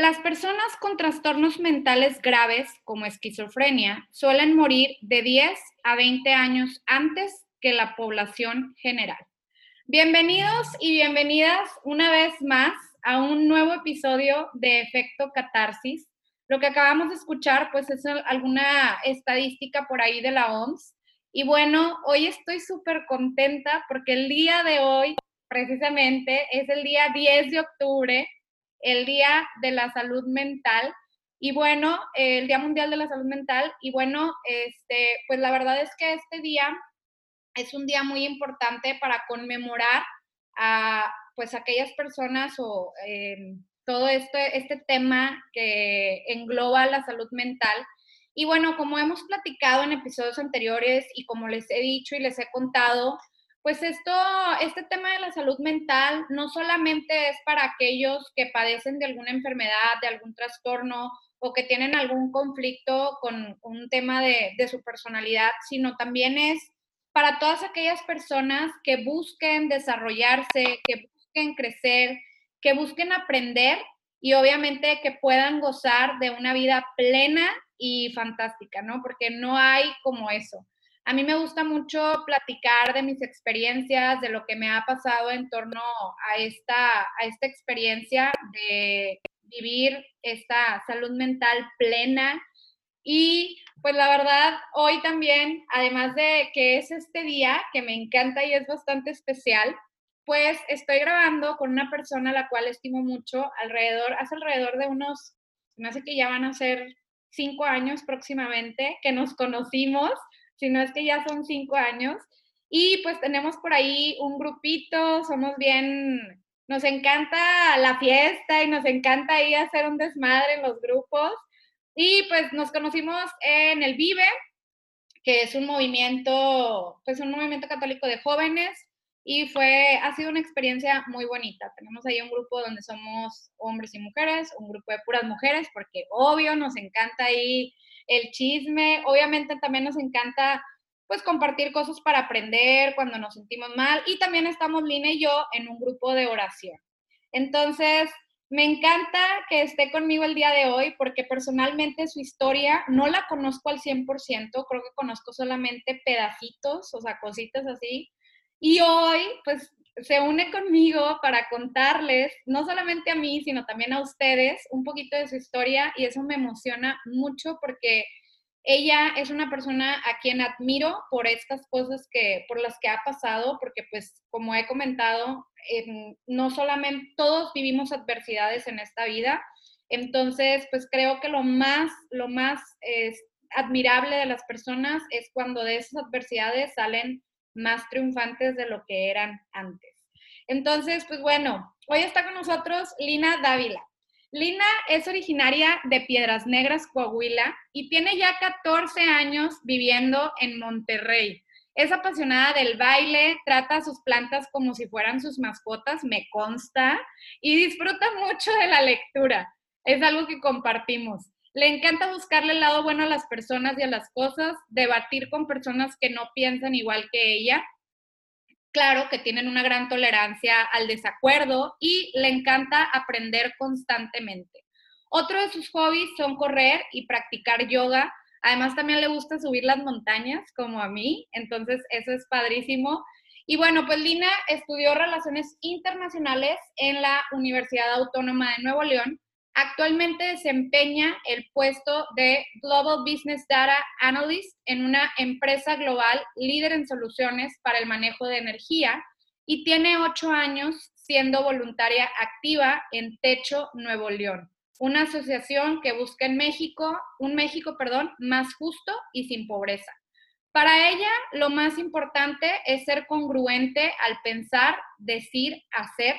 Las personas con trastornos mentales graves como esquizofrenia suelen morir de 10 a 20 años antes que la población general. Bienvenidos y bienvenidas una vez más a un nuevo episodio de Efecto Catarsis. Lo que acabamos de escuchar pues es alguna estadística por ahí de la OMS. Y bueno, hoy estoy súper contenta porque el día de hoy precisamente es el día 10 de octubre el Día de la Salud Mental. Y bueno, el Día Mundial de la Salud Mental. Y bueno, este, pues la verdad es que este día es un día muy importante para conmemorar a pues aquellas personas o em, todo este, este tema que engloba la salud mental. Y bueno, como hemos platicado en episodios anteriores y como les he dicho y les he contado, pues esto, este tema de la salud mental no solamente es para aquellos que padecen de alguna enfermedad, de algún trastorno o que tienen algún conflicto con un tema de, de su personalidad, sino también es para todas aquellas personas que busquen desarrollarse, que busquen crecer, que busquen aprender y obviamente que puedan gozar de una vida plena y fantástica, ¿no? Porque no hay como eso. A mí me gusta mucho platicar de mis experiencias, de lo que me ha pasado en torno a esta, a esta experiencia de vivir esta salud mental plena. Y pues la verdad, hoy también, además de que es este día que me encanta y es bastante especial, pues estoy grabando con una persona a la cual estimo mucho, alrededor, hace alrededor de unos, me hace que ya van a ser cinco años próximamente que nos conocimos si no es que ya son cinco años. Y pues tenemos por ahí un grupito, somos bien, nos encanta la fiesta y nos encanta ir a hacer un desmadre en los grupos. Y pues nos conocimos en el Vive, que es un movimiento, pues un movimiento católico de jóvenes y fue, ha sido una experiencia muy bonita. Tenemos ahí un grupo donde somos hombres y mujeres, un grupo de puras mujeres, porque obvio nos encanta ahí el chisme. Obviamente también nos encanta pues compartir cosas para aprender cuando nos sentimos mal y también estamos Lina y yo en un grupo de oración. Entonces, me encanta que esté conmigo el día de hoy porque personalmente su historia no la conozco al 100%, creo que conozco solamente pedacitos, o sea, cositas así. Y hoy, pues, se une conmigo para contarles, no solamente a mí, sino también a ustedes, un poquito de su historia y eso me emociona mucho porque ella es una persona a quien admiro por estas cosas que, por las que ha pasado, porque pues como he comentado, no solamente todos vivimos adversidades en esta vida, entonces pues creo que lo más, lo más admirable de las personas es cuando de esas adversidades salen más triunfantes de lo que eran antes. Entonces, pues bueno, hoy está con nosotros Lina Dávila. Lina es originaria de Piedras Negras, Coahuila, y tiene ya 14 años viviendo en Monterrey. Es apasionada del baile, trata a sus plantas como si fueran sus mascotas, me consta, y disfruta mucho de la lectura. Es algo que compartimos. Le encanta buscarle el lado bueno a las personas y a las cosas, debatir con personas que no piensan igual que ella. Claro que tienen una gran tolerancia al desacuerdo y le encanta aprender constantemente. Otro de sus hobbies son correr y practicar yoga. Además, también le gusta subir las montañas, como a mí. Entonces, eso es padrísimo. Y bueno, pues Lina estudió Relaciones Internacionales en la Universidad Autónoma de Nuevo León Actualmente desempeña el puesto de Global Business Data Analyst en una empresa global líder en soluciones para el manejo de energía y tiene ocho años siendo voluntaria activa en Techo Nuevo León. una asociación que busca en México, un México, perdón, más justo y sin pobreza. Para ella, lo más importante es ser congruente al pensar, decir, hacer,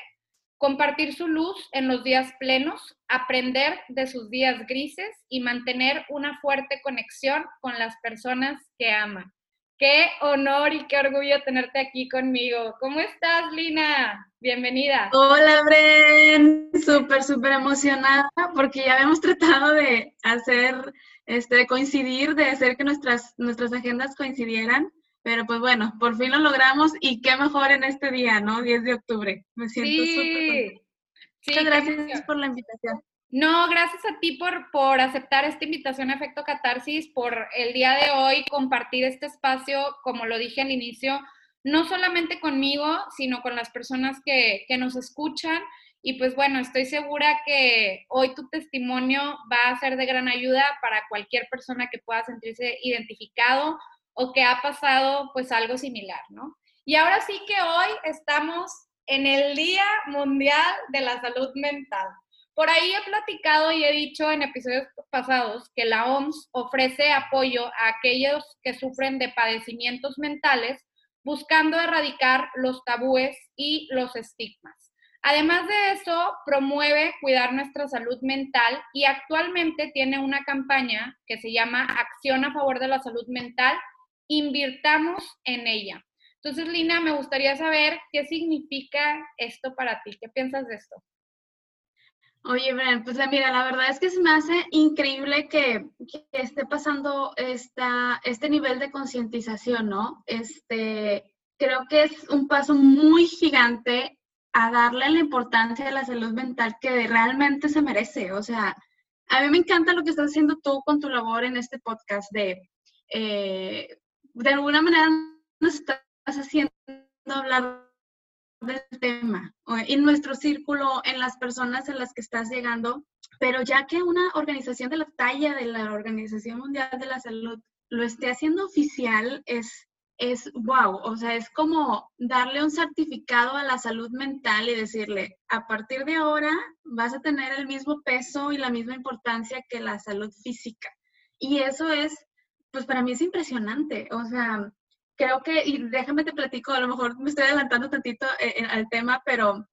compartir su luz en los días plenos, aprender de sus días grises y mantener una fuerte conexión con las personas que ama. Qué honor y qué orgullo tenerte aquí conmigo. ¿Cómo estás, Lina? Bienvenida. Hola, Bren. Súper, súper emocionada porque ya habíamos tratado de hacer, este, coincidir, de hacer que nuestras, nuestras agendas coincidieran. Pero pues bueno, por fin lo logramos y qué mejor en este día, ¿no? 10 de octubre. Me siento súper. Sí, Muchas gracias por la invitación. No, gracias a ti por, por aceptar esta invitación a Efecto Catarsis, por el día de hoy compartir este espacio, como lo dije al inicio, no solamente conmigo, sino con las personas que, que nos escuchan. Y pues bueno, estoy segura que hoy tu testimonio va a ser de gran ayuda para cualquier persona que pueda sentirse identificado o que ha pasado pues algo similar, ¿no? Y ahora sí que hoy estamos en el Día Mundial de la Salud Mental. Por ahí he platicado y he dicho en episodios pasados que la OMS ofrece apoyo a aquellos que sufren de padecimientos mentales, buscando erradicar los tabúes y los estigmas. Además de eso, promueve cuidar nuestra salud mental y actualmente tiene una campaña que se llama Acción a favor de la salud mental, invirtamos en ella. Entonces, Lina, me gustaría saber qué significa esto para ti. ¿Qué piensas de esto? Oye, Bren, pues mira, la verdad es que se me hace increíble que, esté pasando esta, este nivel de concientización, ¿no? Este, creo que es un paso muy gigante a darle la importancia a la salud mental que realmente se merece. O sea, a mí me encanta lo que estás haciendo tú con tu labor en este podcast de, eh, de alguna manera nos estás haciendo hablar del tema, en nuestro círculo, en las personas en las que estás llegando, pero ya que una organización de la talla de la Organización Mundial de la Salud lo esté haciendo oficial, es, es wow, o sea, es como darle un certificado a la salud mental y decirle, a partir de ahora vas a tener el mismo peso y la misma importancia que la salud física. Y eso es, pues para mí es impresionante, o sea, creo que, y déjame te platico, a lo mejor me estoy adelantando tantito eh, al tema, pero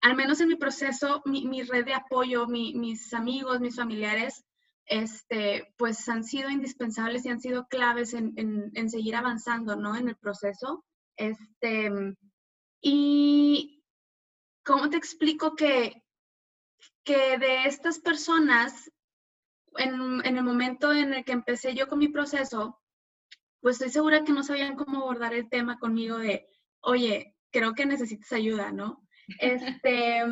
al menos en mi proceso, mi, red de apoyo, mis amigos, mis familiares, este, pues han sido indispensables y han sido claves en, en, seguir avanzando, ¿no? En el proceso. Este, y, ¿cómo te explico que, que de estas personas, en, en el momento en el que empecé yo con mi proceso, pues estoy segura que no sabían cómo abordar el tema conmigo de, oye, creo que necesitas ayuda, ¿no? Este,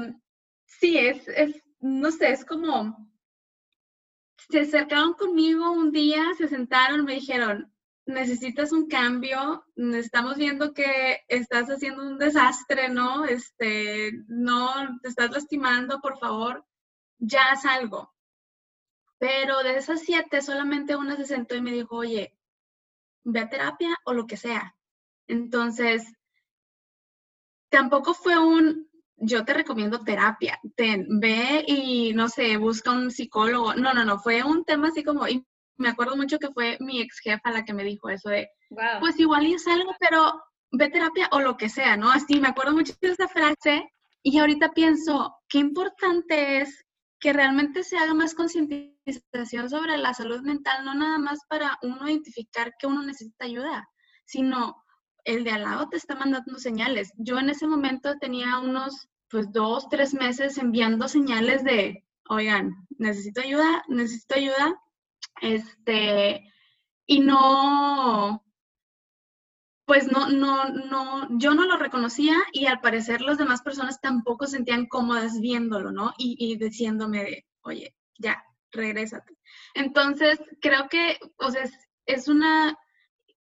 sí, es, es, no sé, es como, se acercaron conmigo un día, se sentaron, me dijeron, necesitas un cambio, estamos viendo que estás haciendo un desastre, ¿no? Este, no, te estás lastimando, por favor, ya haz algo. Pero de esas siete, solamente una se sentó y me dijo, oye, ve a terapia o lo que sea. Entonces, tampoco fue un, yo te recomiendo terapia, ten, ve y no sé, busca un psicólogo. No, no, no, fue un tema así como, y me acuerdo mucho que fue mi ex jefa la que me dijo eso de, pues igual es algo, pero ve terapia o lo que sea, ¿no? Así, me acuerdo mucho de esa frase y ahorita pienso, qué importante es que realmente se haga más concientización sobre la salud mental, no nada más para uno identificar que uno necesita ayuda, sino el de al lado te está mandando señales. Yo en ese momento tenía unos, pues, dos, tres meses enviando señales de, oigan, necesito ayuda, necesito ayuda, este, y no, pues no, no, no, yo no lo reconocía y al parecer las demás personas tampoco sentían cómodas viéndolo, ¿no? Y, diciéndome, oye, ya, regrésate. Entonces, creo que, o sea, es, una,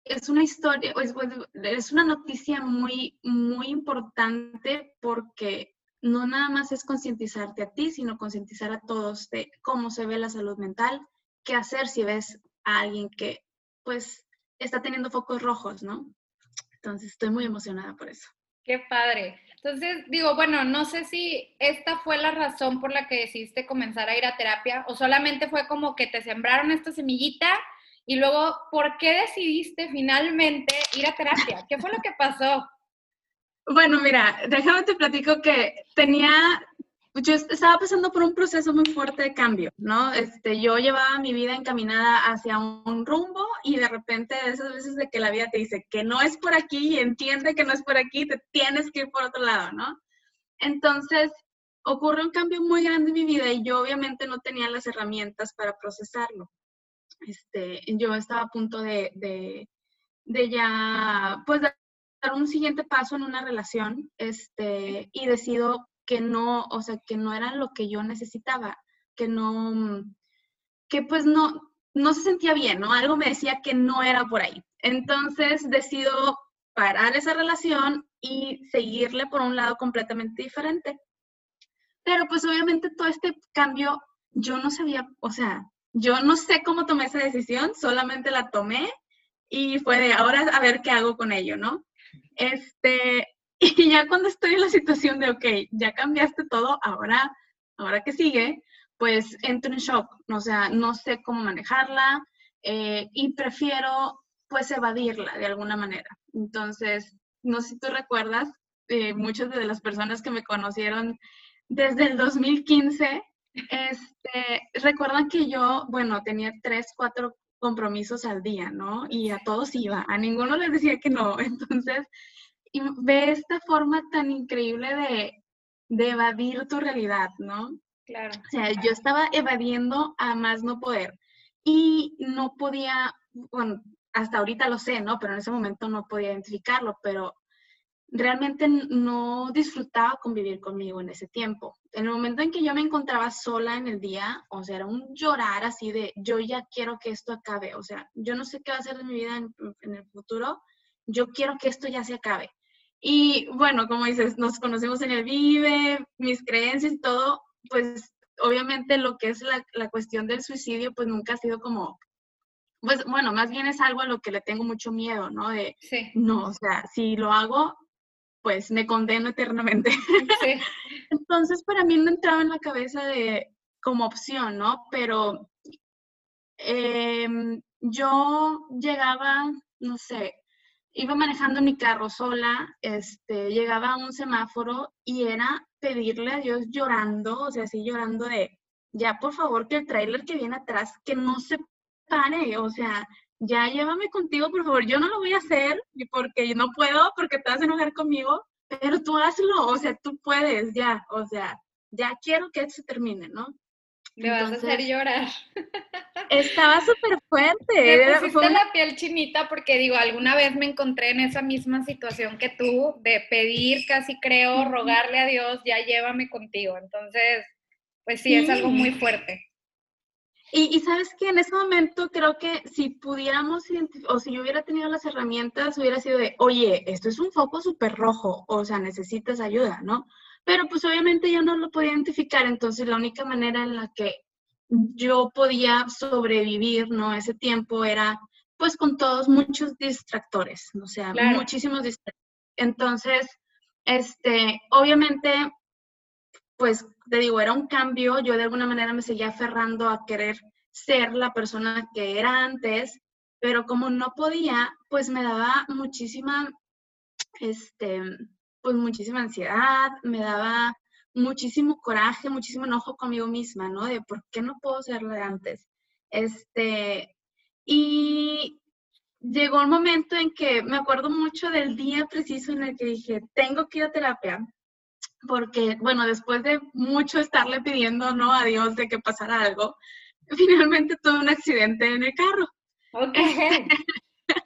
es una historia, es, es una noticia muy, muy importante porque no nada más es concientizarte a ti, sino concientizar a todos de cómo se ve la salud mental, qué hacer si ves a alguien que, pues, está teniendo focos rojos, ¿no? Entonces estoy muy emocionada por eso. Qué padre. Entonces, digo, bueno, no sé si esta fue la razón por la que decidiste comenzar a ir a terapia o solamente fue como que te sembraron esta semillita y luego, ¿por qué decidiste finalmente ir a terapia? ¿Qué fue lo que pasó? Bueno, mira, déjame te platico que tenía yo estaba pasando por un proceso muy fuerte de cambio, ¿no? Este, yo llevaba mi vida encaminada hacia un rumbo y de repente esas veces de que la vida te dice que no es por aquí y entiende que no es por aquí, te tienes que ir por otro lado, ¿no? Entonces, ocurre un cambio muy grande en mi vida y yo obviamente no tenía las herramientas para procesarlo. Este, yo estaba a punto de, de, de ya, pues, dar un siguiente paso en una relación, este, y decido que no, o sea, que no era lo que yo necesitaba, que no, que pues no, no se sentía bien, ¿no? Algo me decía que no era por ahí. Entonces decido parar esa relación y seguirle por un lado completamente diferente. Pero pues obviamente todo este cambio, yo no sabía, o sea, yo no sé cómo tomé esa decisión, solamente la tomé y fue de ahora a ver qué hago con ello, ¿no? Este, Y ya cuando estoy en la situación de, ok, ya cambiaste todo, ahora, ahora que sigue, pues entro en shock, o sea, no sé cómo manejarla eh, y prefiero pues evadirla de alguna manera. Entonces, no sé si tú recuerdas, eh, muchas de las personas que me conocieron desde el 2015, este, recuerdan que yo, bueno, tenía tres, cuatro compromisos al día, ¿no? Y a todos iba, a ninguno les decía que no. Entonces, y ve esta forma tan increíble de, de evadir tu realidad, ¿no? Claro. O sea, yo estaba evadiendo a más no poder y no podía, bueno, hasta ahorita lo sé, ¿no? Pero en ese momento no podía identificarlo, pero realmente no disfrutaba convivir conmigo en ese tiempo. En el momento en que yo me encontraba sola en el día, o sea, era un llorar así de, yo ya quiero que esto acabe, o sea, yo no sé qué va a ser de mi vida en, en el futuro, yo quiero que esto ya se acabe. Y bueno, como dices, nos conocemos en el Vive, mis creencias y todo, pues obviamente lo que es la, la, cuestión del suicidio, pues nunca ha sido como, pues bueno, más bien es algo a lo que le tengo mucho miedo, ¿no? De, sí. no, o sea, si lo hago, pues me condeno eternamente. Sí. Entonces, para mí no entraba en la cabeza de como opción, ¿no? Pero eh, yo llegaba, no sé, iba manejando mi carro sola, este, llegaba a un semáforo y era pedirle a Dios llorando, o sea, así llorando de, ya por favor que el tráiler que viene atrás, que no se pare, o sea, ya llévame contigo, por favor, yo no lo voy a hacer porque no puedo, porque te vas a enojar conmigo, pero tú hazlo, o sea, tú puedes, ya, o sea, ya quiero que se termine, ¿no? Me vas a hacer llorar. Estaba súper fuerte. Me pusiste la piel chinita porque digo, alguna vez me encontré en esa misma situación que tú, de pedir, casi creo, rogarle a Dios, ya llévame contigo. Entonces, pues sí, es algo muy fuerte. Y, y, sabes que en ese momento creo que si pudiéramos, o si yo hubiera tenido las herramientas, hubiera sido de, oye, esto es un foco súper rojo, o sea, necesitas ayuda, ¿no? Pero pues obviamente yo no lo podía identificar, entonces la única manera en la que yo podía sobrevivir, ¿no? Ese tiempo era pues con todos muchos distractores, o sea, muchísimos distractores. Entonces, este, obviamente, pues te digo, era un cambio, yo de alguna manera me seguía aferrando a querer ser la persona que era antes, pero como no podía, pues me daba muchísima, este, pues muchísima ansiedad, me daba muchísimo coraje, muchísimo enojo conmigo misma, ¿no? De por qué no puedo ser de antes. Este, y llegó el momento en que me acuerdo mucho del día preciso en el que dije, tengo que ir a terapia, porque, bueno, después de mucho estarle pidiendo, ¿no? A Dios de que pasara algo, finalmente tuve un accidente en el carro. Ok.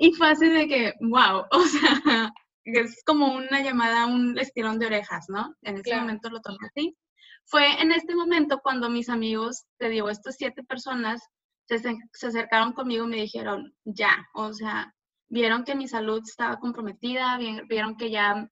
y fue así de que, wow, o sea, es como una llamada, un estirón de orejas, ¿no? En ese momento lo tomé así. Fue en este momento cuando mis amigos, te digo, estas siete personas se, se acercaron conmigo y me dijeron, ya, o sea, vieron que mi salud estaba comprometida, vieron que ya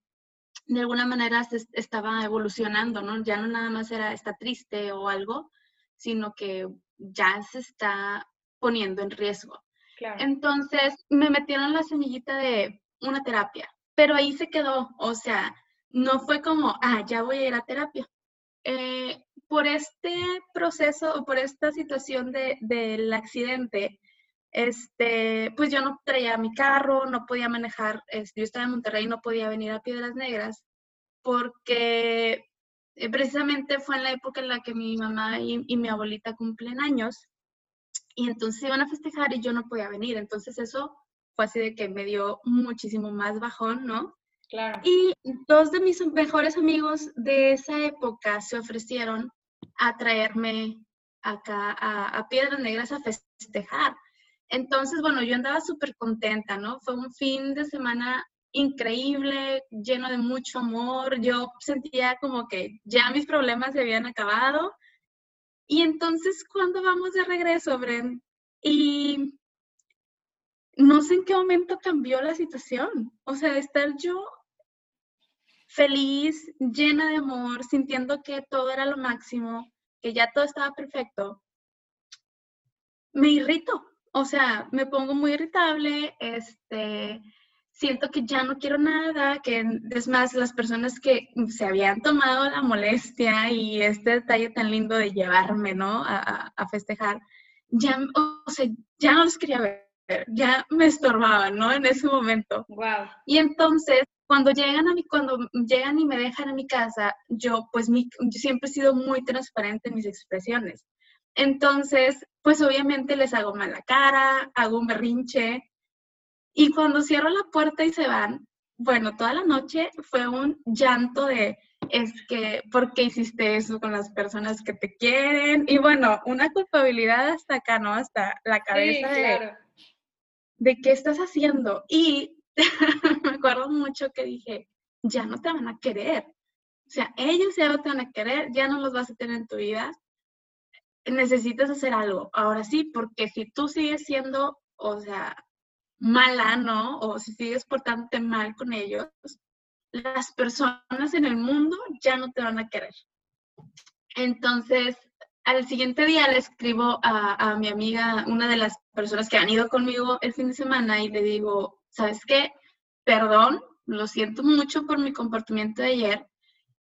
de alguna manera se estaba evolucionando, ¿no? Ya no nada más era, está triste o algo, sino que ya se está poniendo en riesgo. Claro. Entonces me metieron la semillita de una terapia, pero ahí se quedó, o sea, no fue como, ah, ya voy a ir a terapia. Eh, por este proceso o por esta situación de, del accidente, este, pues yo no traía mi carro, no podía manejar, este, yo estaba en Monterrey, no podía venir a Piedras Negras, porque eh, precisamente fue en la época en la que mi mamá y, y, mi abuelita cumplen años, y entonces iban a festejar y yo no podía venir, entonces eso fue así de que me dio muchísimo más bajón, ¿no? Claro. Y dos de mis mejores amigos de esa época se ofrecieron a traerme acá a, a Piedras Negras a festejar. Entonces, bueno, yo andaba súper contenta, ¿no? Fue un fin de semana increíble, lleno de mucho amor. Yo sentía como que ya mis problemas se habían acabado. Y entonces, cuando vamos de regreso, Bren? Y no sé en qué momento cambió la situación. O sea, de estar yo feliz, llena de amor, sintiendo que todo era lo máximo, que ya todo estaba perfecto, me irrito. O sea, me pongo muy irritable, este, siento que ya no quiero nada, que es más, las personas que se habían tomado la molestia y este detalle tan lindo de llevarme, ¿no? A, a festejar, ya, o sea, ya no los quería ver, ya me estorbaban, ¿no? En ese momento. Wow. Y entonces cuando llegan a mi, cuando llegan y me dejan a mi casa, yo pues mi, yo siempre he sido muy transparente en mis expresiones. Entonces, pues obviamente les hago mala cara, hago un berrinche. Y cuando cierro la puerta y se van, bueno, toda la noche fue un llanto de, es que, ¿por qué hiciste eso con las personas que te quieren? Y bueno, una culpabilidad hasta acá, ¿no? Hasta la cabeza sí, claro. de, de qué estás haciendo. Y me acuerdo mucho que dije, ya no te van a querer. O sea, ellos ya no te van a querer, ya no los vas a tener en tu vida. Necesitas hacer algo. Ahora sí, porque si tú sigues siendo, o sea, mala, ¿no? O si sigues portándote mal con ellos, las personas en el mundo ya no te van a querer. Entonces, al siguiente día le escribo a, a mi amiga, una de las personas que han ido conmigo el fin de semana, y le digo, ¿sabes qué? Perdón, lo siento mucho por mi comportamiento de ayer,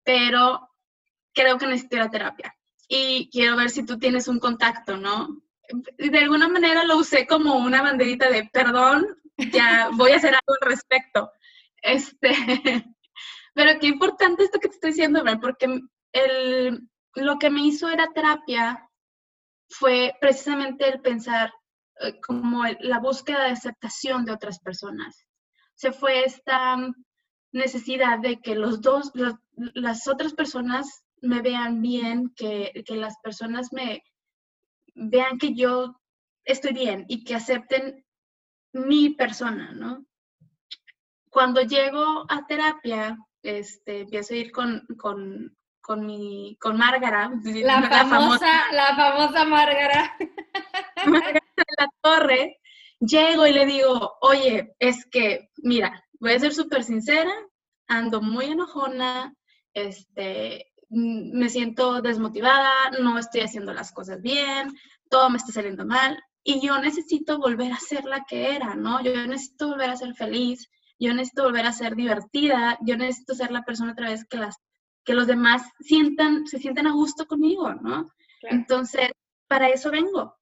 pero creo que necesito ir a terapia. Y quiero ver si tú tienes un contacto, ¿no? De alguna manera lo usé como una banderita de perdón, ya voy a hacer algo al respecto. Este, pero qué importante esto que te estoy diciendo, porque el, lo que me hizo era terapia fue precisamente el pensar, eh, como la búsqueda de aceptación de otras personas. Se fue esta necesidad de que los dos, las otras personas me vean bien, que, que las personas me vean que yo estoy bien y que acepten mi persona, ¿no? Cuando llego a terapia, este, empiezo a ir con, con mi, con Márgara. La, la famosa, la famosa Márgara. de la torre, llego y le digo, oye, es que, mira, voy a ser súper sincera, ando muy enojona, este, mm, me siento desmotivada, no estoy haciendo las cosas bien, todo me está saliendo mal y yo necesito volver a ser la que era, ¿no? Yo necesito volver a ser feliz, yo necesito volver a ser divertida, yo necesito ser la persona otra vez que las que los demás sientan, se sientan a gusto conmigo, ¿no? Claro. Entonces, para eso vengo.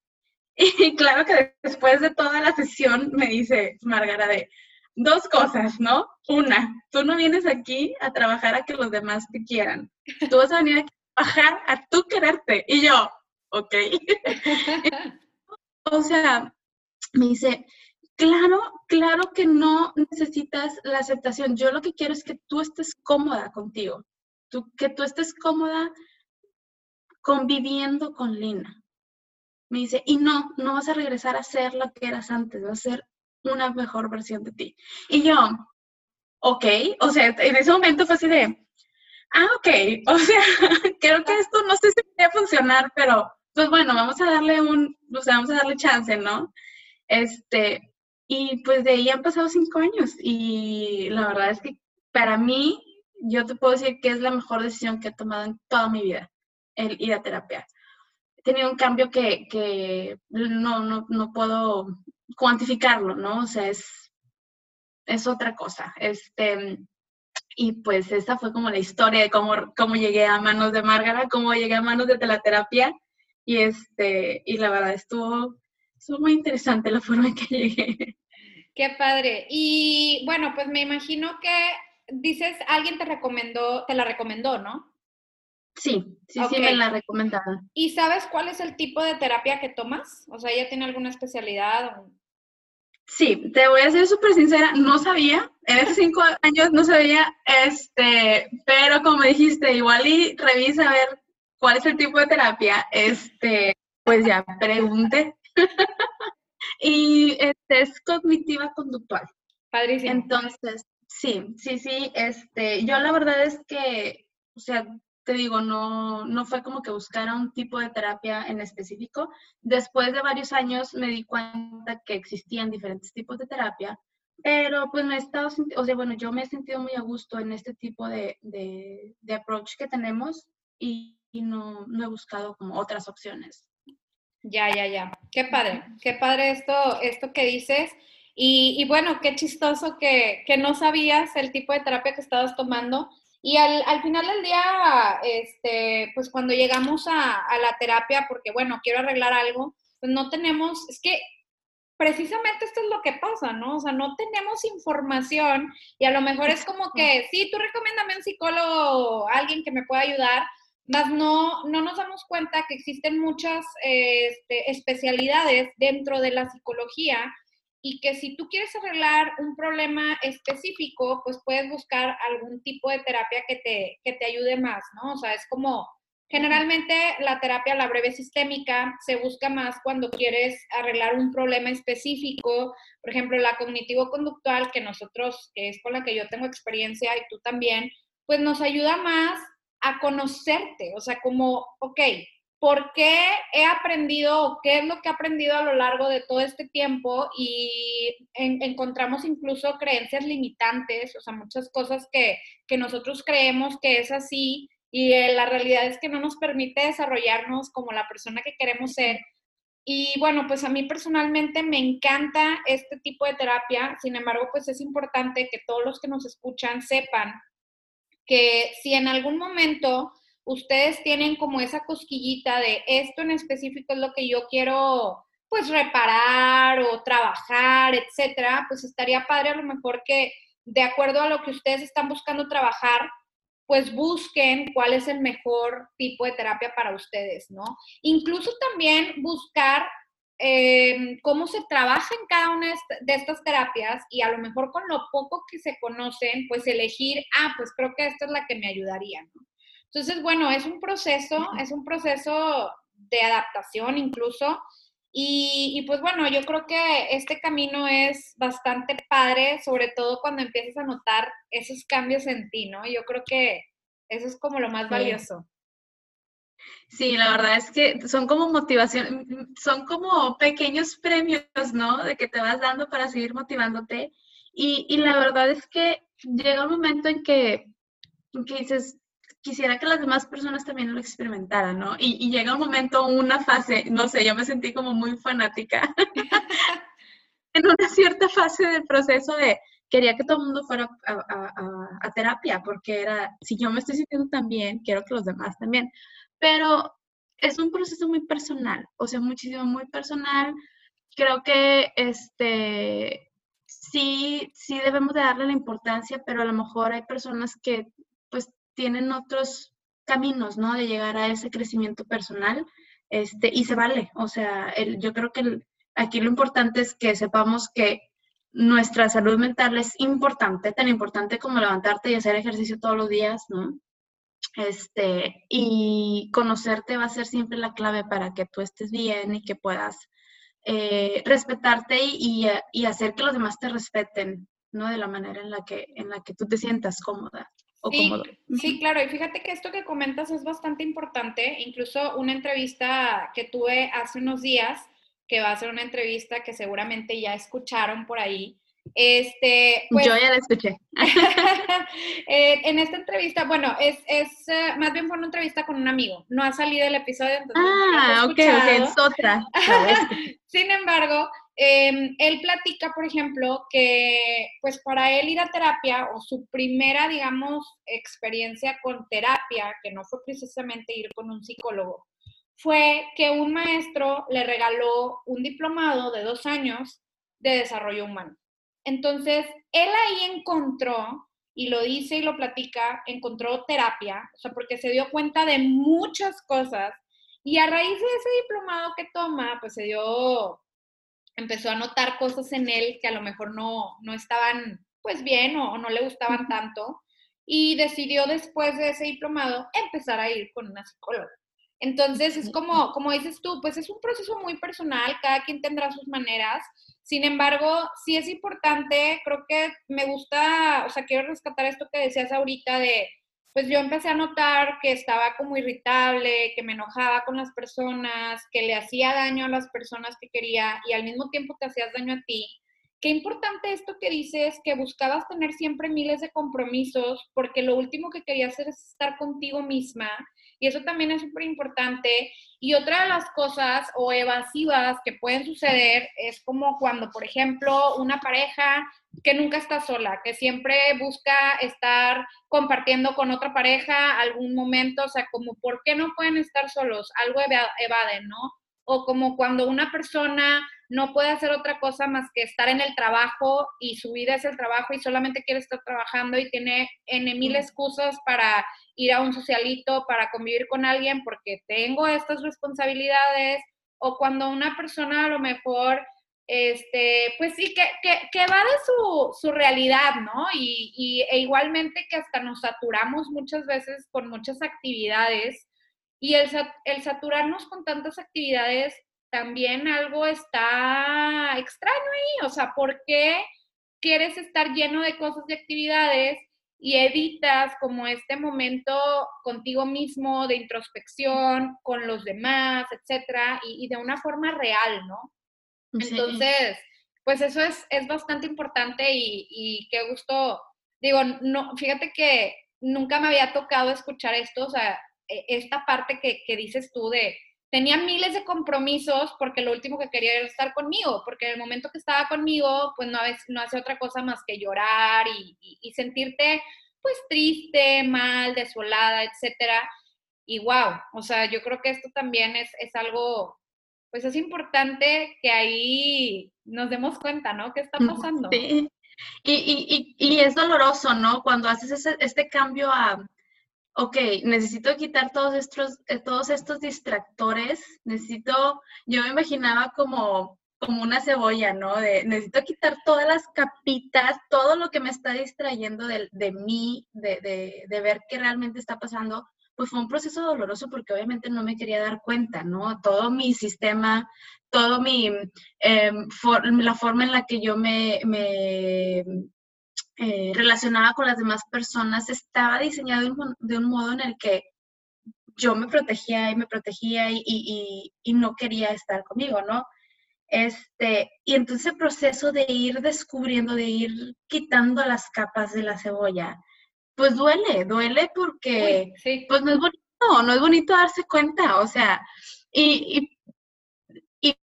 Y claro que después de toda la sesión me dice Margarita de dos cosas, ¿no? Una, tú no vienes aquí a trabajar a que los demás te quieran. Tú vas a venir aquí a trabajar a tú quererte. Y yo, ok. o sea, me dice, claro, claro que no necesitas la aceptación. Yo lo que quiero es que tú estés cómoda contigo. Que tú estés cómoda conviviendo con Lina me dice, y no, no vas a regresar a ser lo que eras antes, vas a ser una mejor versión de ti. Y yo, ok, o sea, en ese momento fue así de, ah, ok, o sea, creo que esto no sé si puede funcionar, pero pues bueno, vamos a darle un, o sea, vamos a darle chance, ¿no? Este, y pues de ahí han pasado cinco años y la verdad es que para mí, yo te puedo decir que es la mejor decisión que he tomado en toda mi vida, el ir a terapia tenido un cambio que, que no, no, no, puedo cuantificarlo, ¿no? O sea, es, es otra cosa. Este, Y pues esa fue como la historia de cómo, cómo llegué a manos de Márgara, cómo llegué a manos de telaterapia. Y, este, y la verdad estuvo, estuvo muy interesante la forma en que llegué. Qué padre. Y bueno, pues me imagino que dices, alguien te recomendó, te la recomendó, ¿no? Sí, sí, sí me la recomendaron. ¿Y sabes cuál es el tipo de terapia que tomas? O sea, ¿ella tiene alguna especialidad? Sí, te voy a ser súper sincera, no sabía, en esos cinco años no sabía, este, pero como dijiste, igual y revisa a ver cuál es el tipo de terapia, este, pues ya pregunte. y este es cognitiva conductual. Padrísimo. Entonces, sí, sí, sí, este, yo la verdad es que, o sea, te digo, no, no fue como que buscara un tipo de terapia en específico. Después de varios años me di cuenta que existían diferentes tipos de terapia, pero pues me he estado, o sea, bueno, yo me he sentido muy a gusto en este tipo de, de, de approach que tenemos y, y no, no, he buscado como otras opciones. Ya, ya, ya. Qué padre, qué padre esto, esto que dices. Y, y bueno, qué chistoso que, que no sabías el tipo de terapia que estabas tomando y al, al, final del día, este, pues cuando llegamos a, a, la terapia, porque bueno, quiero arreglar algo, pues no tenemos, es que precisamente esto es lo que pasa, ¿no? O sea, no tenemos información y a lo mejor es como que, sí, tú recomiéndame un psicólogo, alguien que me pueda ayudar, mas no, no nos damos cuenta que existen muchas este, especialidades dentro de la psicología y que si tú quieres arreglar un problema específico, pues puedes buscar algún tipo de terapia que te, que te ayude más, ¿no? O sea, es como, generalmente la terapia, la breve sistémica, se busca más cuando quieres arreglar un problema específico, por ejemplo, la cognitivo-conductual, que nosotros, que es con la que yo tengo experiencia y tú también, pues nos ayuda más a conocerte, o sea, como, ok, por qué he aprendido o qué es lo que he aprendido a lo largo de todo este tiempo y encontramos incluso creencias limitantes, o sea, muchas cosas que, que nosotros creemos que es así y eh, la realidad es que no nos permite desarrollarnos como la persona que queremos ser. Y bueno, pues a mí personalmente me encanta este tipo de terapia, sin embargo, pues es importante que todos los que nos escuchan sepan que si en algún momento ustedes tienen como esa cosquillita de esto en específico es lo que yo quiero pues reparar o trabajar, etcétera, pues estaría padre a lo mejor que de acuerdo a lo que ustedes están buscando trabajar, pues busquen cuál es el mejor tipo de terapia para ustedes, ¿no? Incluso también buscar eh, cómo se trabaja en cada una de estas terapias y a lo mejor con lo poco que se conocen, pues elegir, ah, pues creo que esta es la que me ayudaría, ¿no? Entonces, bueno, es un proceso, es un proceso de adaptación incluso. Y, y, pues bueno, yo creo que este camino es bastante padre, sobre todo cuando empiezas a notar esos cambios en ti, ¿no? Yo creo que eso es como lo más valioso. Sí, la verdad es que son como motivación, son como pequeños premios, ¿no? De que te vas dando para seguir motivándote. Y, y la verdad es que llega un momento en que, en que dices, quisiera que las demás personas también lo experimentaran, ¿no? Y, llega un momento, una fase, no sé, yo me sentí como muy fanática en una cierta fase del proceso de quería que todo el mundo fuera a, terapia, porque era, si yo me estoy sintiendo tan bien, quiero que los demás también. Pero es un proceso muy personal, o sea, muchísimo, muy personal. Creo que este, sí, sí debemos de darle la importancia, pero a lo mejor hay personas que pues tienen otros caminos, ¿no? De llegar a ese crecimiento personal, este, y se vale. O sea, el, yo creo que aquí lo importante es que sepamos que nuestra salud mental es importante, tan importante como levantarte y hacer ejercicio todos los días, ¿no? Este, y conocerte va a ser siempre la clave para que tú estés bien y que puedas eh, respetarte y, y, hacer que los demás te respeten, ¿no? De la manera en la que, en la que tú te sientas cómoda sí, claro, y fíjate que esto que comentas es bastante importante, incluso una entrevista que tuve hace unos días, que va a ser una entrevista que seguramente ya escucharon por ahí. Este, pues, Yo ya la escuché. Eh, en esta entrevista, bueno, es, es eh, más bien fue una entrevista con un amigo, no ha salido el episodio. ah, ok, ok, es otra. Sin embargo, em, él platica, por ejemplo, que pues para él ir a terapia o su primera, digamos, experiencia con terapia, que no fue precisamente ir con un psicólogo, fue que un maestro le regaló un diplomado de dos años de desarrollo humano. Entonces, él ahí encontró, y lo dice y lo platica, encontró terapia, o sea, porque se dio cuenta de muchas cosas y a raíz de ese diplomado que toma, pues se dio, empezó a notar cosas en él que a lo mejor no, no estaban pues bien o, no le gustaban tanto y decidió después de ese diplomado empezar a ir con una psicóloga. Entonces es como, como dices tú, pues es un proceso muy personal, cada quien tendrá sus maneras. Sin embargo, sí es importante, creo que me gusta, o sea, quiero rescatar esto que decías ahorita de, pues yo empecé a notar que estaba como irritable, que me enojaba con las personas, que le hacía daño a las personas que quería y al mismo tiempo te hacías daño a ti. Qué importante esto que dices, que buscabas tener siempre miles de compromisos, porque lo último que querías hacer es estar contigo misma y eso también es súper importante. Y otra de las cosas o evasivas que pueden suceder es como cuando, por ejemplo, una pareja que nunca está sola, que siempre busca estar compartiendo con otra pareja algún momento, o sea, como, ¿por qué no pueden estar solos? Algo evaden, ¿no? O como cuando una persona no puede hacer otra cosa más que estar en el trabajo y su vida es el trabajo y solamente quiere estar trabajando y tiene N mil excusas para ir a un socialito, para convivir con alguien porque tengo estas responsabilidades, o cuando una persona a lo mejor, este, pues sí, que, que, va de su, su realidad, ¿no? Y, y, e igualmente que hasta nos saturamos muchas veces con muchas actividades. Y el, el saturarnos con tantas actividades también algo está extraño ahí, o sea, ¿por qué quieres estar lleno de cosas y actividades y evitas como este momento contigo mismo de introspección, con los demás, etcétera, y, de una forma real, ¿no? Entonces, pues eso es, es bastante importante y, y qué gusto, digo, no, fíjate que nunca me había tocado escuchar esto, o sea, esta parte que, que dices tú de tenía miles de compromisos porque lo último que quería era estar conmigo, porque en el momento que estaba conmigo, pues no, no hace otra cosa más que llorar y, sentirte pues triste, mal, desolada, etcétera. Y wow, o sea, yo creo que esto también es, es algo, pues es importante que ahí nos demos cuenta, ¿no? ¿Qué está pasando? Sí. Y, y es doloroso, ¿no? Cuando haces ese, este cambio a, ok, necesito quitar todos estos, eh, todos estos distractores, necesito, yo me imaginaba como, como una cebolla, ¿no? De, necesito quitar todas las capitas, todo lo que me está distrayendo de, de mí, de, de, de, ver qué realmente está pasando. Pues fue un proceso doloroso porque obviamente no me quería dar cuenta, ¿no? Todo mi sistema, todo mi, eh, la forma en la que yo me, me eh, relacionada con las demás personas estaba diseñado de un, modo en el que yo me protegía y me protegía y, no quería estar conmigo, ¿no? Este, y entonces el proceso de ir descubriendo, de ir quitando las capas de la cebolla, pues duele, duele porque pues no es bonito, no es bonito darse cuenta, o sea, y, y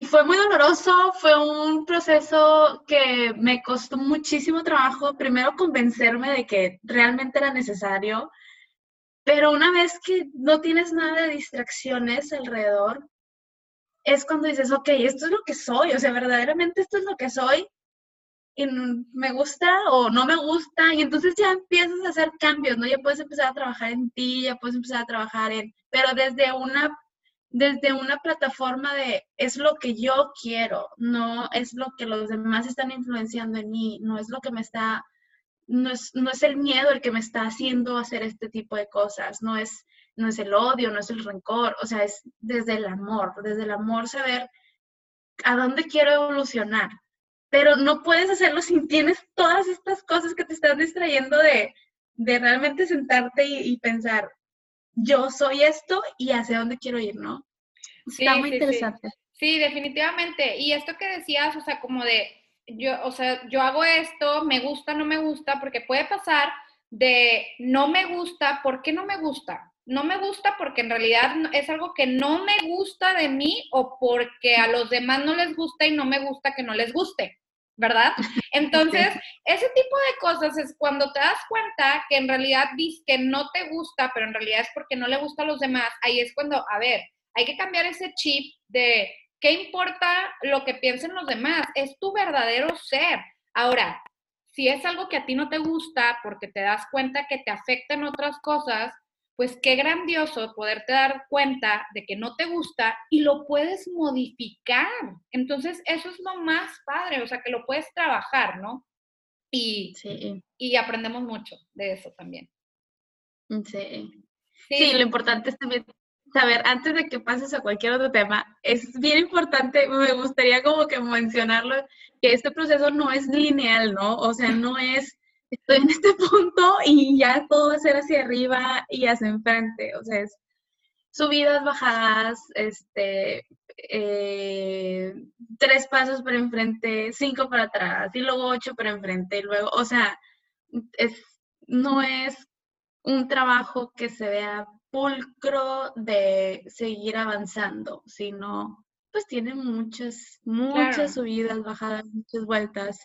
fue muy doloroso, fue un proceso que me costó muchísimo trabajo, primero convencerme de que realmente era necesario, pero una vez que no tienes nada de distracciones alrededor, es cuando dices, ok, esto es lo que soy, o sea, verdaderamente esto es lo que soy, y me gusta o no me gusta, y entonces ya empiezas a hacer cambios, ¿no? Ya puedes empezar a trabajar en ti, ya puedes empezar a trabajar en, pero desde una desde una plataforma de es lo que yo quiero, no es lo que los demás están influenciando en mí, no es lo que me está, no es, no es el miedo el que me está haciendo hacer este tipo de cosas, no es, no es el odio, no es el rencor, o sea, es desde el amor, desde el amor saber a dónde quiero evolucionar. Pero no puedes hacerlo si tienes todas estas cosas que te están distrayendo de, de realmente sentarte y pensar, yo soy esto y hacia dónde quiero ir, ¿no? Está muy interesante. Sí. definitivamente. Y esto que decías, o sea, como de, yo, o sea, yo hago esto, me gusta, no me gusta, porque puede pasar de no me gusta, ¿por qué no me gusta? no me gusta porque en realidad es algo que no me gusta de mí o porque a los demás no les gusta y no me gusta que no les guste, ¿verdad? Entonces, ese tipo de cosas es cuando te das cuenta que en realidad dices que no te gusta, pero en realidad es porque no le gusta a los demás, ahí es cuando, a ver, hay que cambiar ese chip de qué importa lo que piensen los demás, es tu verdadero ser. Ahora, si es algo que a ti no te gusta porque te das cuenta que te afectan otras cosas, pues qué grandioso poderte dar cuenta de que no te gusta y lo puedes modificar. Entonces, eso es lo más padre, o sea, que lo puedes trabajar, ¿no? Y, y aprendemos mucho de eso también. Sí. sí. lo importante es también saber, antes de que pases a cualquier otro tema, es bien importante, me gustaría como que mencionarlo, que este proceso no es lineal, ¿no? O sea, no es, estoy en este punto y ya todo va a ser hacia arriba y hacia enfrente, o sea, es subidas, bajadas, este, eh, tres pasos para enfrente, cinco para atrás, y luego ocho para enfrente, y luego, o sea, es, no es un trabajo que se vea pulcro de seguir avanzando, sino pues tiene muchas, muchas subidas, bajadas, muchas vueltas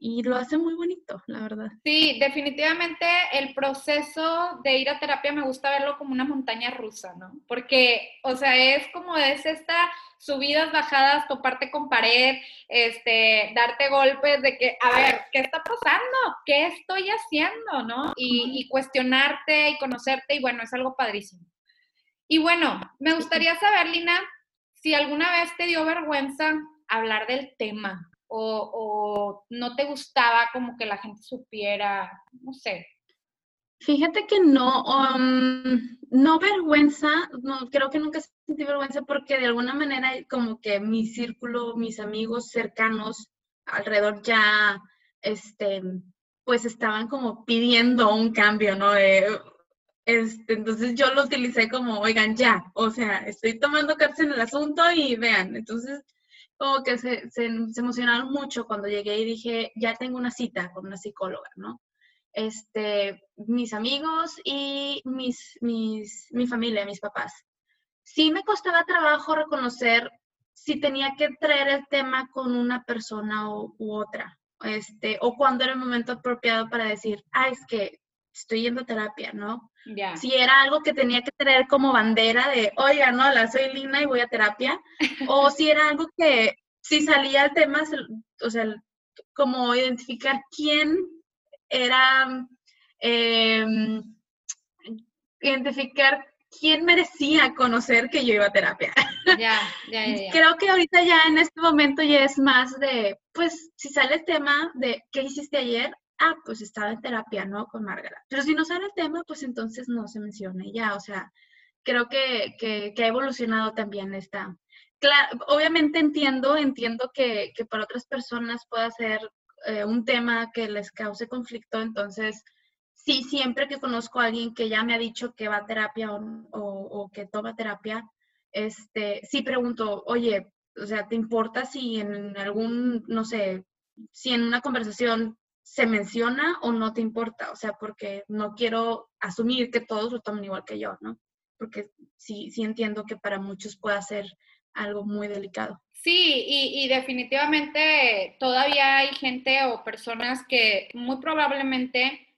y, lo hace muy bonito, la verdad. Sí, definitivamente el proceso de ir a terapia me gusta verlo como una montaña rusa, ¿no? Porque, o sea, es como es esta subidas, bajadas, toparte con pared, este, darte golpes de que, a ver, ¿qué está pasando? ¿Qué estoy haciendo? ¿No? Y, y cuestionarte y conocerte y bueno, es algo padrísimo. Y bueno, me gustaría saber, Lina, si alguna vez te dio vergüenza hablar del tema, o, no te gustaba como que la gente supiera, no sé. Fíjate que no, um, no vergüenza, no, creo que nunca sentí vergüenza porque de alguna manera como que mi círculo, mis amigos cercanos alrededor ya, este, pues estaban como pidiendo un cambio, ¿no? este, entonces yo lo utilicé como, oigan, ya, o sea, estoy tomando cárcel en el asunto y vean, entonces como que se, se, emocionaron mucho cuando llegué y dije, ya tengo una cita con una psicóloga, ¿no? Este, mis amigos y mis, mis, mi familia, mis papás. Sí me costaba trabajo reconocer si tenía que traer el tema con una persona u, otra, este, o cuando era el momento apropiado para decir, ah, es que estoy yendo a terapia, ¿no? Si era algo que tenía que traer como bandera de, oiga, no, la soy Lina y voy a terapia, o si era algo que, si salía el tema, o sea, como identificar quién era, em, identificar quién merecía conocer que yo iba a terapia. Creo que ahorita ya en este momento ya es más de, pues, si sale el tema de qué hiciste ayer, ah, pues estaba en terapia, ¿no? Con Margarita. Pero si no sale el tema, pues entonces no se menciona ya, o sea, creo que, que, ha evolucionado también esta. Claro, obviamente entiendo, entiendo que, que para otras personas pueda ser eh, un tema que les cause conflicto, entonces sí, siempre que conozco a alguien que ya me ha dicho que va a terapia o, o, que toma terapia, este, sí pregunto, oye, o sea, ¿te importa si en algún, no sé, si en una conversación se menciona o no te importa, o sea, porque no quiero asumir que todos lo tomen igual que yo, ¿no? Porque sí, sí entiendo que para muchos pueda ser algo muy delicado. Sí, y, definitivamente todavía hay gente o personas que muy probablemente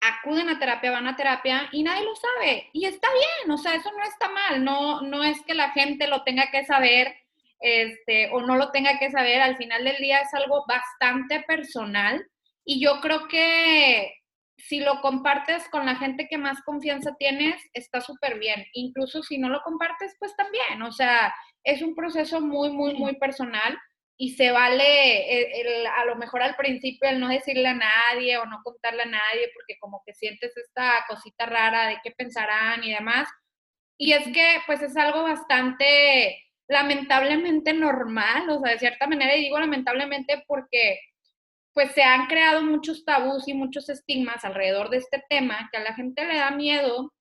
acuden a terapia, van a terapia y nadie lo sabe. Y está bien, o sea, eso no está mal, no, no es que la gente lo tenga que saber este, o no lo tenga que saber, al final del día es algo bastante personal y yo creo que si lo compartes con la gente que más confianza tienes, está súper bien. Incluso si no lo compartes, pues también. O sea, es un proceso muy, muy, muy personal y se vale a lo mejor al principio el no decirle a nadie o no contarle a nadie porque como que sientes esta cosita rara de qué pensarán y demás. Y es que pues es algo bastante lamentablemente normal, o sea, de cierta manera, y digo lamentablemente porque pues se han creado muchos tabús y muchos estigmas alrededor de este tema que a la gente le da miedo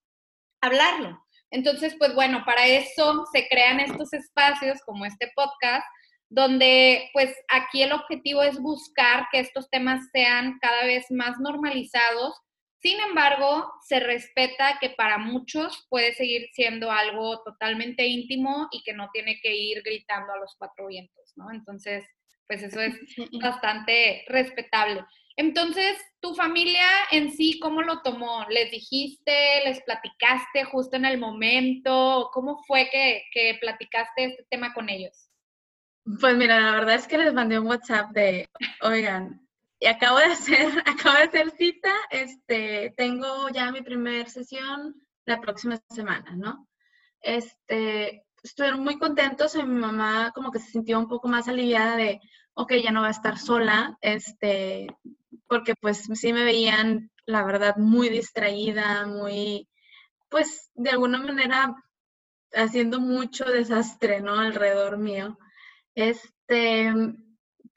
hablarlo. Entonces, pues bueno, para eso se crean estos espacios como este podcast, donde pues aquí el objetivo es buscar que estos temas sean cada vez más normalizados, Sin embargo, se respeta que para muchos puede seguir siendo algo totalmente íntimo y que no tiene que ir gritando a los cuatro vientos, ¿no? Entonces, pues eso es bastante respetable. Entonces, ¿tu familia en sí cómo lo tomó? ¿Les dijiste, les platicaste justo en el momento? ¿Cómo fue que, que platicaste este tema con ellos? Pues mira, la verdad es que les mandé un WhatsApp de, oigan, y acabo de hacer, acabo de hacer cita, este, tengo ya mi primera sesión la próxima semana, ¿no? Este, estuvieron muy contentos y mi mamá como que se sintió un poco más aliviada de, ok, ya no va a estar sola, este, porque pues sí me veían, la verdad, muy distraída, muy, pues de alguna manera haciendo mucho desastre, ¿no? Alrededor mío. Este,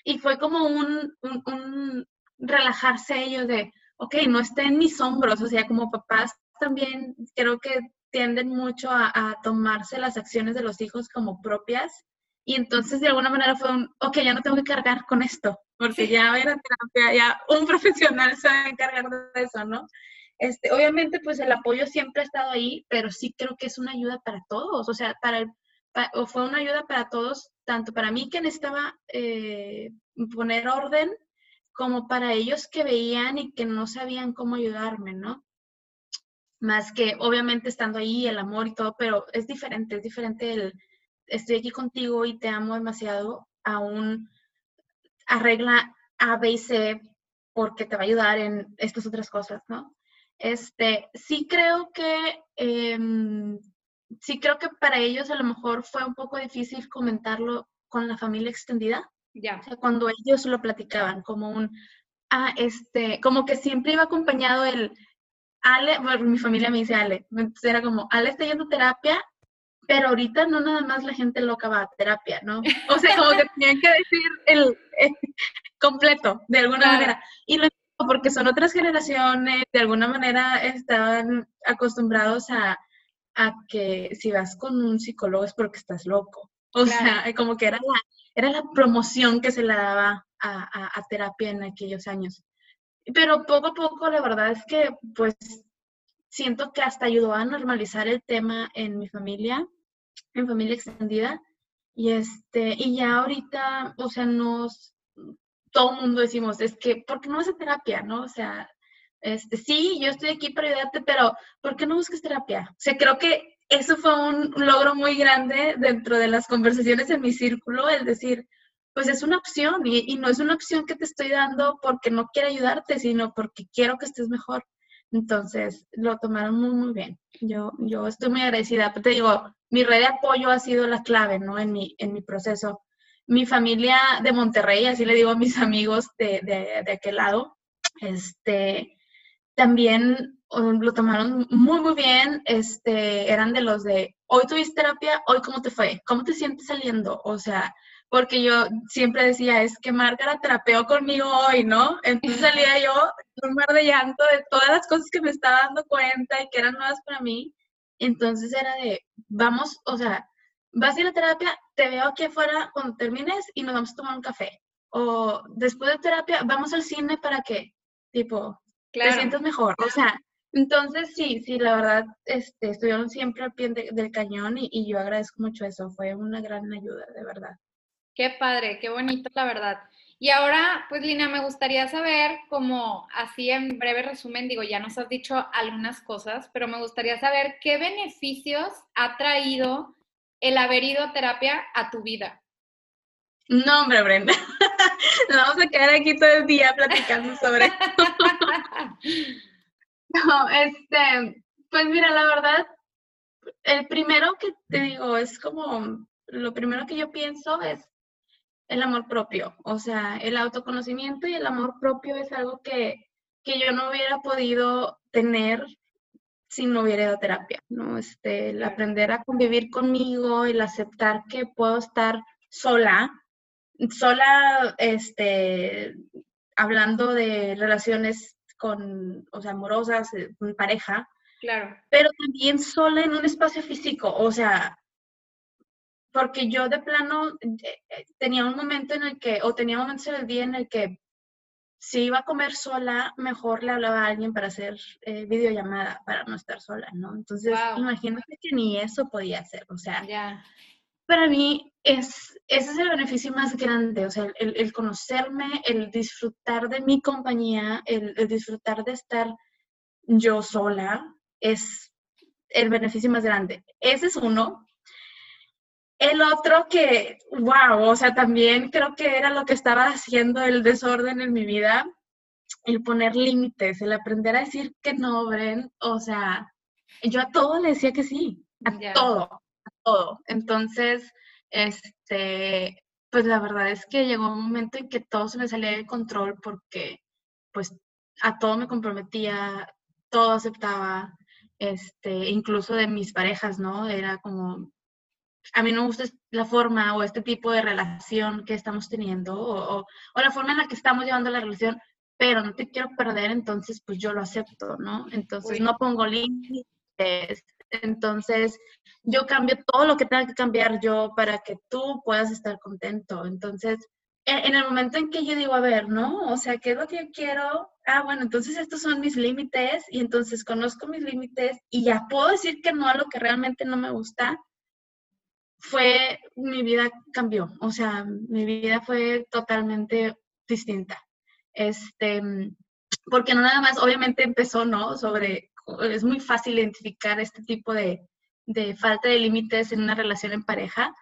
y fue como un, un, relajarse ellos de, ok, no esté en mis hombros, o sea, como papás también creo que tienden mucho a, tomarse las acciones de los hijos como propias y entonces de alguna manera fue un, ok, ya no tengo que cargar con esto, porque ya voy a terapia, ya un profesional se va a encargar de eso, ¿no? Este, obviamente, pues el apoyo siempre ha estado ahí, pero sí creo que es una ayuda para todos, o sea, para el, o fue una ayuda para todos, tanto para mí que necesitaba eh, poner orden, como para ellos que veían y que no sabían cómo ayudarme, ¿no? Más que obviamente estando ahí, el amor y todo, pero es diferente, es diferente el estoy aquí contigo y te amo demasiado a un arregla A, B y C porque te va a ayudar en estas otras cosas, ¿no? Este, sí creo que em, sí creo que para ellos a lo mejor fue un poco difícil comentarlo con la familia extendida. Ya. O sea, cuando ellos lo platicaban, como un, ah, este, como que siempre iba acompañado el, Ale, bueno, mi familia me dice Ale, era como, Ale está yendo a terapia, pero ahorita no nada más la gente loca va a terapia, ¿no? O sea, como que tenían que decir el, completo, de alguna manera. Y lo porque son otras generaciones, de alguna manera estaban acostumbrados a, a que si vas con un psicólogo es porque estás loco. O sea, como que era la, era la promoción que se le daba a, terapia en aquellos años. Pero poco a poco, la verdad es que, pues, siento que hasta ayudó a normalizar el tema en mi familia, en familia extendida. Y este, y ya ahorita, o sea, nos, todo el mundo decimos, es que, ¿por qué no vas a terapia? ¿No? O sea, este, sí, yo estoy aquí para ayudarte, pero ¿por qué no buscas terapia? O sea, creo que eso fue un logro muy grande dentro de las conversaciones en mi círculo, el decir, pues es una opción y, no es una opción que te estoy dando porque no quiero ayudarte, sino porque quiero que estés mejor. Entonces, lo tomaron muy, muy bien. Yo, yo estoy muy agradecida. Te digo, mi red de apoyo ha sido la clave, ¿no? En mi, en mi proceso. Mi familia de Monterrey, así le digo a mis amigos de, de, de aquel lado, este, también um, lo tomaron muy, muy bien. Este, eran de los de, hoy tuviste terapia, hoy cómo te fue, cómo te sientes saliendo. O sea, porque yo siempre decía, es que Márgara terapeó conmigo hoy, ¿no? Entonces salía yo un mar de llanto de todas las cosas que me estaba dando cuenta y que eran nuevas para mí. Entonces era de, vamos, o sea, vas a ir a terapia, te veo aquí afuera cuando termines y nos vamos a tomar un café. O después de terapia, vamos al cine para que, tipo, te sientes mejor. O sea, entonces sí, sí, la verdad, este, estuvieron siempre al pie del cañón y, yo agradezco mucho eso. Fue una gran ayuda, de verdad. Qué padre, qué bonito, la verdad. Y ahora, pues Lina, me gustaría saber, como así en breve resumen, digo, ya nos has dicho algunas cosas, pero me gustaría saber qué beneficios ha traído el haber ido a terapia a tu vida. No, hombre, Brenda. Nos vamos a quedar aquí todo el día platicando sobre esto. no, este, pues mira, la verdad, el primero que te digo es como, lo primero que yo pienso es el amor propio. O sea, el autoconocimiento y el amor propio es algo que, que yo no hubiera podido tener si no hubiera ido a terapia, ¿no? Este, el aprender a convivir conmigo, el aceptar que puedo estar sola, sola, este, hablando de relaciones con, o sea, amorosas, eh, con pareja. Claro. Pero también sola en un espacio físico, o sea, porque yo de plano eh, eh, tenía un momento en el que, o tenía momentos en el día en el que si iba a comer sola, mejor le hablaba a alguien para hacer eh, videollamada, para no estar sola, ¿no? Entonces, imagínate que ni eso podía hacer, o sea, para mí es, ese es el beneficio más grande, o sea, el, conocerme, el disfrutar de mi compañía, el, disfrutar de estar yo sola, es el beneficio más grande. Ese es uno. El otro que, wow, o sea, también creo que era lo que estaba haciendo el desorden en mi vida, el poner límites, el aprender a decir que no, Bren, o sea, yo a todo le decía que sí, a todo, a todo. Entonces, este, pues la verdad es que llegó un momento en que todo se me salía de control porque, pues, a todo me comprometía, todo aceptaba, este, incluso de mis parejas, ¿no? Era como, a mí no me gusta la forma o este tipo de relación que estamos teniendo o, la forma en la que estamos llevando la relación, pero no te quiero perder, entonces pues yo lo acepto, ¿no? Entonces no pongo límites, entonces yo cambio todo lo que tenga que cambiar yo para que tú puedas estar contento. Entonces, en el momento en que yo digo, a ver, ¿no? O sea, ¿qué es lo que yo quiero? Ah, bueno, entonces estos son mis límites y entonces conozco mis límites y ya puedo decir que no a lo que realmente no me gusta fue, mi vida cambió, o sea, mi vida fue totalmente distinta. Este, porque no nada más, obviamente empezó, ¿no? Sobre, es muy fácil identificar este tipo de, de falta de límites en una relación en pareja,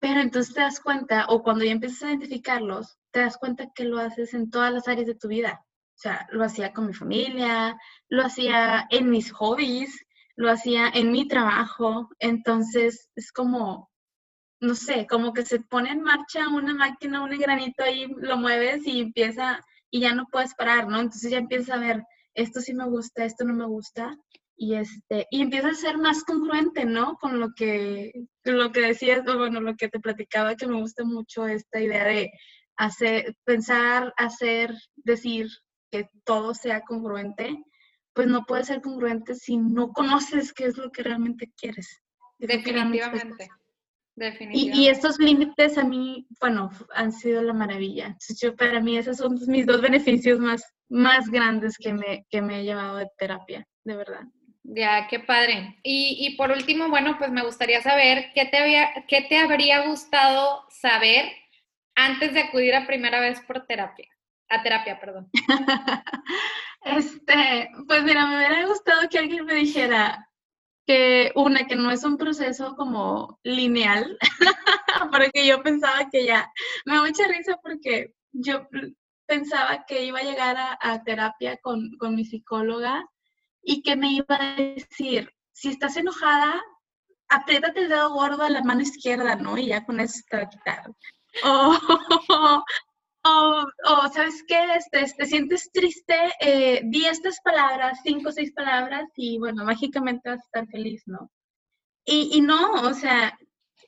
pero entonces te das cuenta, o cuando ya empiezas a identificarlos, te das cuenta que lo haces en todas las áreas de tu vida. O sea, lo hacía con mi familia, lo hacía en mis hobbies, lo hacía en mi trabajo. Entonces, es como, no sé, como que se pone en marcha una máquina, un granito ahí, lo mueves y empieza, y ya no puedes parar, ¿no? Entonces ya empiezas a ver, esto sí me gusta, esto no me gusta, y este, y empieza a ser más congruente, ¿no? Con lo que, lo que decías, bueno, lo que te platicaba, que me gusta mucho esta idea de hacer, pensar, hacer, decir que todo sea congruente, pues no puede ser congruente si no conoces qué es lo que realmente quieres. Definitivamente. Y, estos límites a mí, bueno, han sido la maravilla. yo, para mí esos son mis dos beneficios más, más grandes que me, que me he llevado de terapia, de verdad. Ya, qué padre. Y, y, por último, bueno, pues me gustaría saber qué te, había, qué te habría gustado saber antes de acudir a primera vez por terapia, a terapia, perdón. este, pues mira, me hubiera gustado que alguien me dijera, una, que no es un proceso como lineal, porque yo pensaba que ya, me da mucha risa porque yo pensaba que iba a llegar a, terapia con, con, mi psicóloga y que me iba a decir, si estás enojada, apriétate el dedo gordo a la mano izquierda, ¿no? Y ya con eso te va a quitar. O, o, ¿sabes qué? Este, te sientes triste, eh, di estas palabras, cinco o seis palabras, y bueno, mágicamente vas a estar feliz, ¿no? Y, y no, o sea,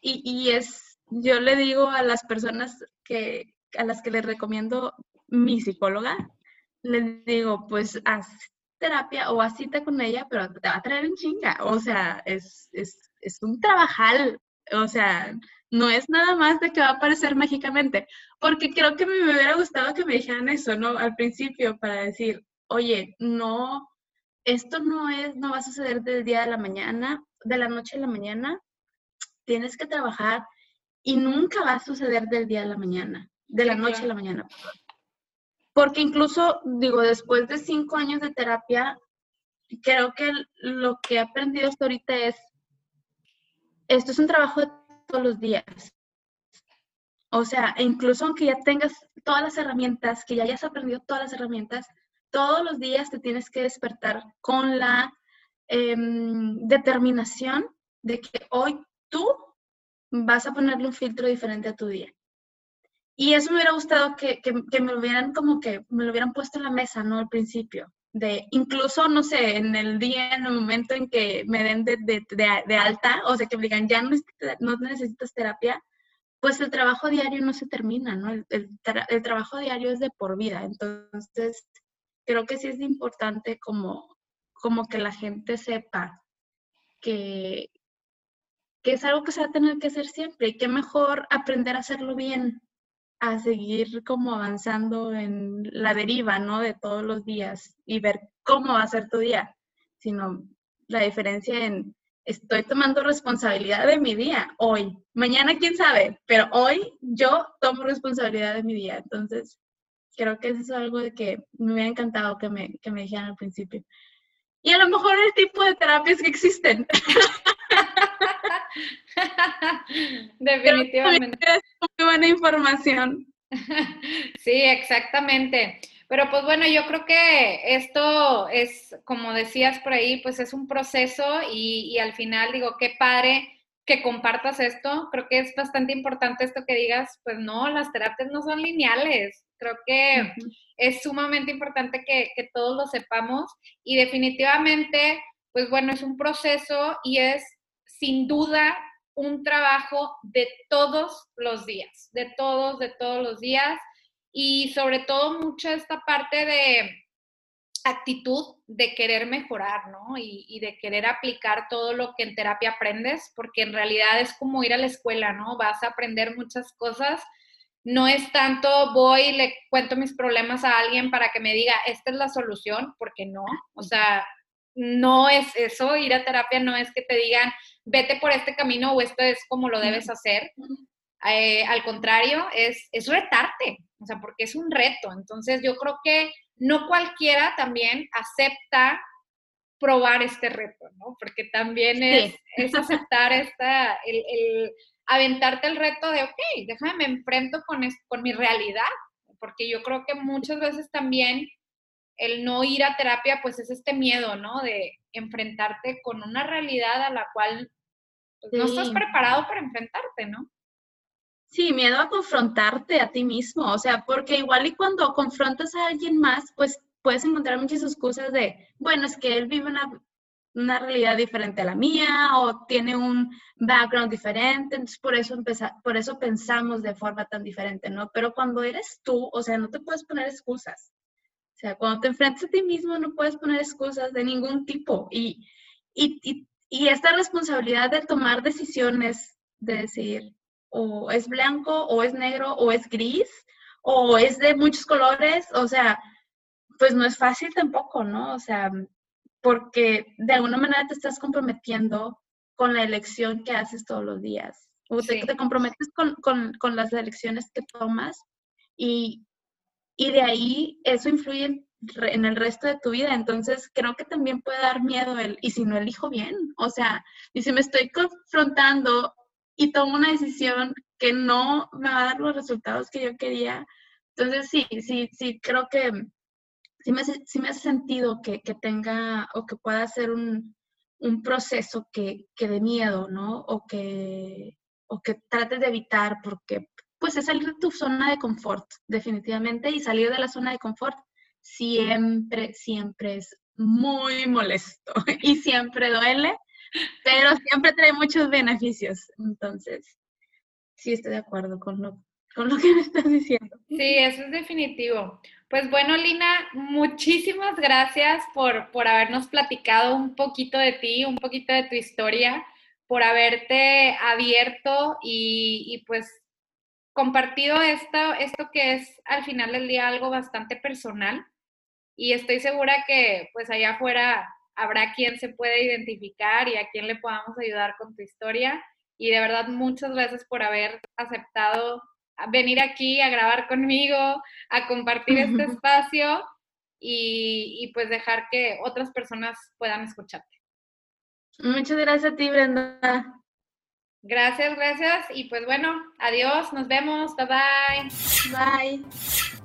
y, y, es, yo le digo a las personas que, a las que les recomiendo mi psicóloga, les digo, pues haz terapia o haz cita con ella, pero te va a traer en chinga, o sea, es, es, es un trabajal, o sea, no es nada más de que va a aparecer mágicamente, porque creo que me hubiera gustado que me dijeran eso, ¿no? Al principio, para decir, oye, no, esto no es, no va a suceder del día de la mañana, de la noche a la mañana, tienes que trabajar y nunca va a suceder del día a la mañana, de la noche a la mañana. Porque incluso, digo, después de cinco años de terapia, creo que lo que he aprendido hasta ahorita es, esto es un trabajo de todos los días. O sea, incluso aunque ya tengas todas las herramientas, que ya hayas aprendido todas las herramientas, todos los días te tienes que despertar con la em, determinación de que hoy tú vas a ponerle un filtro diferente a tu día. Y eso me hubiera gustado que, que, me lo hubieran como que me lo hubieran puesto en la mesa, ¿no? Al principio de incluso, no sé, en el día, en el momento en que me den de, de, alta, o sea, que me digan, ya no, no, necesitas terapia, pues el trabajo diario no se termina, ¿no? El, el, trabajo diario es de por vida. Entonces, creo que sí es importante como, como que la gente sepa que, que es algo que se va a tener que hacer siempre y que mejor aprender a hacerlo bien a seguir como avanzando en la deriva, ¿no? De todos los días y ver cómo va a ser tu día, sino la diferencia en estoy tomando responsabilidad de mi día hoy. Mañana, quién sabe, pero hoy yo tomo responsabilidad de mi día. Entonces, creo que eso es algo de que me hubiera encantado que me, que me dijeran al principio. Y a lo mejor el tipo de terapias que existen. Definitivamente. Es muy buena información. Sí, exactamente. Pero pues bueno, yo creo que esto es, como decías por ahí, pues es un proceso y, al final digo, qué padre que compartas esto. Creo que es bastante importante esto que digas, pues no, las terapias no son lineales. Creo que es sumamente importante que, que todos lo sepamos y definitivamente, pues bueno, es un proceso y es sin duda un trabajo de todos los días, de todos, de todos los días y sobre todo mucho esta parte de actitud de querer mejorar, ¿no? Y, de querer aplicar todo lo que en terapia aprendes, porque en realidad es como ir a la escuela, ¿no? Vas a aprender muchas cosas. No es tanto voy y le cuento mis problemas a alguien para que me diga, esta es la solución, porque no. O sea, no es eso, ir a terapia no es que te digan, vete por este camino o esto es como lo debes hacer. Eh, al contrario, es, es retarte, o sea, porque es un reto. Entonces yo creo que no cualquiera también acepta probar este reto, ¿no? Porque también es, es aceptar esta, el, el, aventarte el reto de, ok, déjame, me enfrento con, con mi realidad, porque yo creo que muchas veces también el no ir a terapia, pues es este miedo, ¿no? De enfrentarte con una realidad a la cual pues, no estás preparado para enfrentarte, ¿no? Sí, miedo a confrontarte a ti mismo, o sea, porque igual y cuando confrontas a alguien más, pues puedes encontrar muchas excusas de, bueno, es que él vive una, una realidad diferente a la mía o tiene un background diferente, entonces por eso, por eso pensamos de forma tan diferente, ¿no? Pero cuando eres tú, o sea, no te puedes poner excusas. O sea, cuando te enfrentas a ti mismo no puedes poner excusas de ningún tipo. Y, y, y, y esta responsabilidad de tomar decisiones, de decir, o es blanco, o es negro, o es gris, o es de muchos colores, o sea, pues no es fácil tampoco, ¿no? O sea, porque de alguna manera te estás comprometiendo con la elección que haces todos los días. O te, comprometes con, con, con, las elecciones que tomas y, y de ahí eso influye en, el resto de tu vida. Entonces creo que también puede dar miedo el, ¿y si no elijo bien? O sea, y si me estoy confrontando y tomo una decisión que no me va a dar los resultados que yo quería. Entonces, sí, sí, sí, creo que sí me, sí me hace sentido que, que, tenga o que pueda ser un, un proceso que, que de miedo, ¿no? O que, o que trates de evitar, porque pues es salir de tu zona de confort, definitivamente, y salir de la zona de confort siempre, siempre es muy molesto y siempre duele, pero siempre trae muchos beneficios. Entonces, sí estoy de acuerdo con lo, con lo que me estás diciendo. Sí, eso es definitivo. Pues bueno, Lina, muchísimas gracias por, por habernos platicado un poquito de ti, un poquito de tu historia, por haberte abierto y, y pues compartido esto, esto que es al final del día algo bastante personal y estoy segura que pues allá afuera habrá quien se pueda identificar y a quien le podamos ayudar con tu historia. Y de verdad, muchas gracias por haber aceptado venir aquí a grabar conmigo, a compartir este espacio y, y pues dejar que otras personas puedan escucharte. Muchas gracias a ti, Brenda. Gracias, gracias. Y pues bueno, adiós, nos vemos, bye bye. Bye.